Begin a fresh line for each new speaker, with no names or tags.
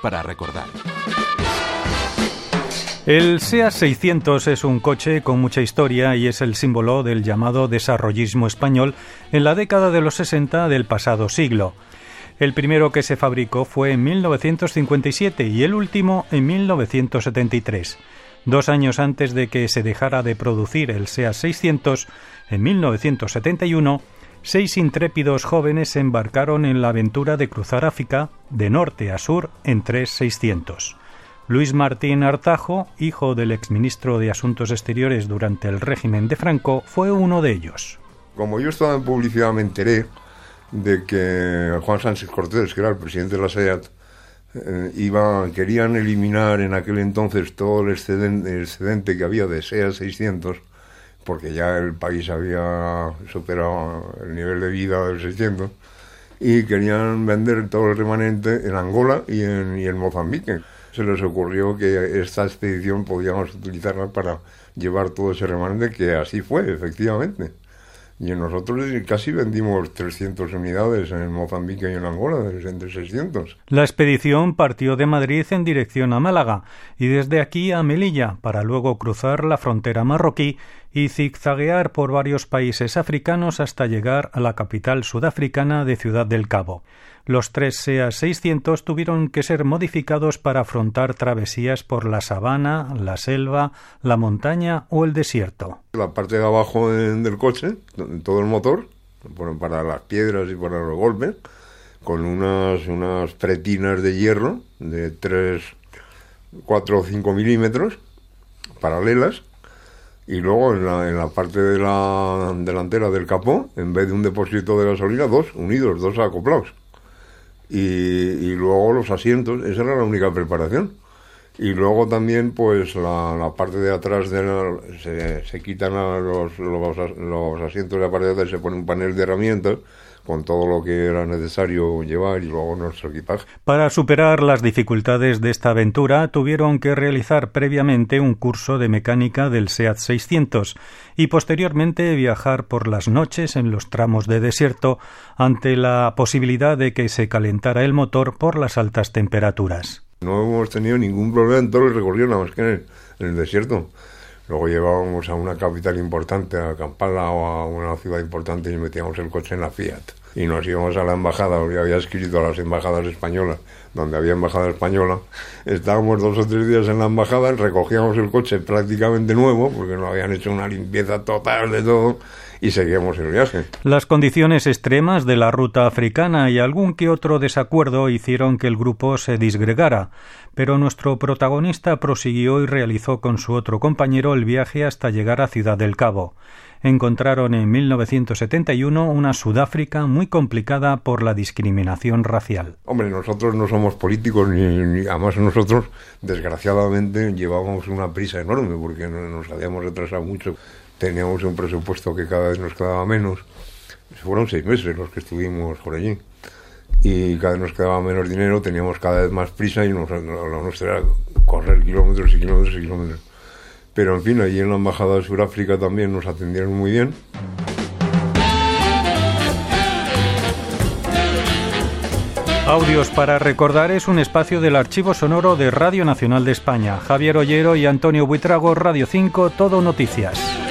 Para recordar.
El SEA 600 es un coche con mucha historia y es el símbolo del llamado desarrollismo español en la década de los 60 del pasado siglo. El primero que se fabricó fue en 1957 y el último en 1973. Dos años antes de que se dejara de producir el SEA 600, en 1971, seis intrépidos jóvenes se embarcaron en la aventura de cruzar África de norte a sur en tres 600. Luis Martín Artajo, hijo del exministro de Asuntos Exteriores durante el régimen de Franco, fue uno de ellos.
Como yo estaba en publicidad me enteré de que Juan Sánchez Cortés, que era el presidente de la SEAT, eh, iba, querían eliminar en aquel entonces todo el excedente, excedente que había de SEAT 600 porque ya el país había superado el nivel de vida del 600 y querían vender todo el remanente en Angola y en, y en Mozambique. Se les ocurrió que esta expedición podíamos utilizarla para llevar todo ese remanente, que así fue, efectivamente. Y nosotros casi vendimos 300 unidades en Mozambique y en Angola, entre 600.
La expedición partió de Madrid en dirección a Málaga y desde aquí a Melilla, para luego cruzar la frontera marroquí y zigzaguear por varios países africanos hasta llegar a la capital sudafricana de Ciudad del Cabo. Los tres SEA 600 tuvieron que ser modificados para afrontar travesías por la sabana, la selva, la montaña o el desierto.
La parte de abajo del coche, todo el motor, para las piedras y para los golpes, con unas, unas pretinas de hierro de 3, 4 o 5 milímetros paralelas y luego en la, en la parte de la delantera del capó, en vez de un depósito de gasolina, dos unidos, dos acoplados. Y, y luego los asientos, esa era la única preparación. Y luego también, pues la, la parte de atrás de se, se, quitan los, los, los, asientos de la parte de atrás y se pone un panel de herramientas con todo lo que era necesario llevar y luego nuestro equipaje.
Para superar las dificultades de esta aventura tuvieron que realizar previamente un curso de mecánica del SEAT 600 y posteriormente viajar por las noches en los tramos de desierto ante la posibilidad de que se calentara el motor por las altas temperaturas.
No hemos tenido ningún problema en todo el recorrido, nada más que en el, en el desierto. Luego llevábamos a una capital importante, a Kampala o a una ciudad importante y metíamos el coche en la Fiat. Y nos íbamos a la embajada, porque había escrito a las embajadas españolas, donde había embajada española. Estábamos dos o tres días en la embajada, recogíamos el coche prácticamente nuevo, porque no habían hecho una limpieza total de todo, y seguíamos el viaje.
Las condiciones extremas de la ruta africana y algún que otro desacuerdo hicieron que el grupo se disgregara, pero nuestro protagonista prosiguió y realizó con su otro compañero el viaje hasta llegar a Ciudad del Cabo. Encontraron en 1971 una Sudáfrica muy complicada por la discriminación racial.
Hombre, nosotros no somos políticos ni, además nosotros desgraciadamente llevábamos una prisa enorme porque nos habíamos retrasado mucho teníamos un presupuesto que cada vez nos quedaba menos. Fueron seis meses los que estuvimos por allí. Y cada vez nos quedaba menos dinero, teníamos cada vez más prisa y nos, lo nuestro era correr kilómetros y kilómetros y kilómetros. Pero en fin, allí en la Embajada de Sudáfrica también nos atendieron muy bien.
Audios para recordar es un espacio del archivo sonoro de Radio Nacional de España. Javier Ollero y Antonio Buitrago, Radio 5, Todo Noticias.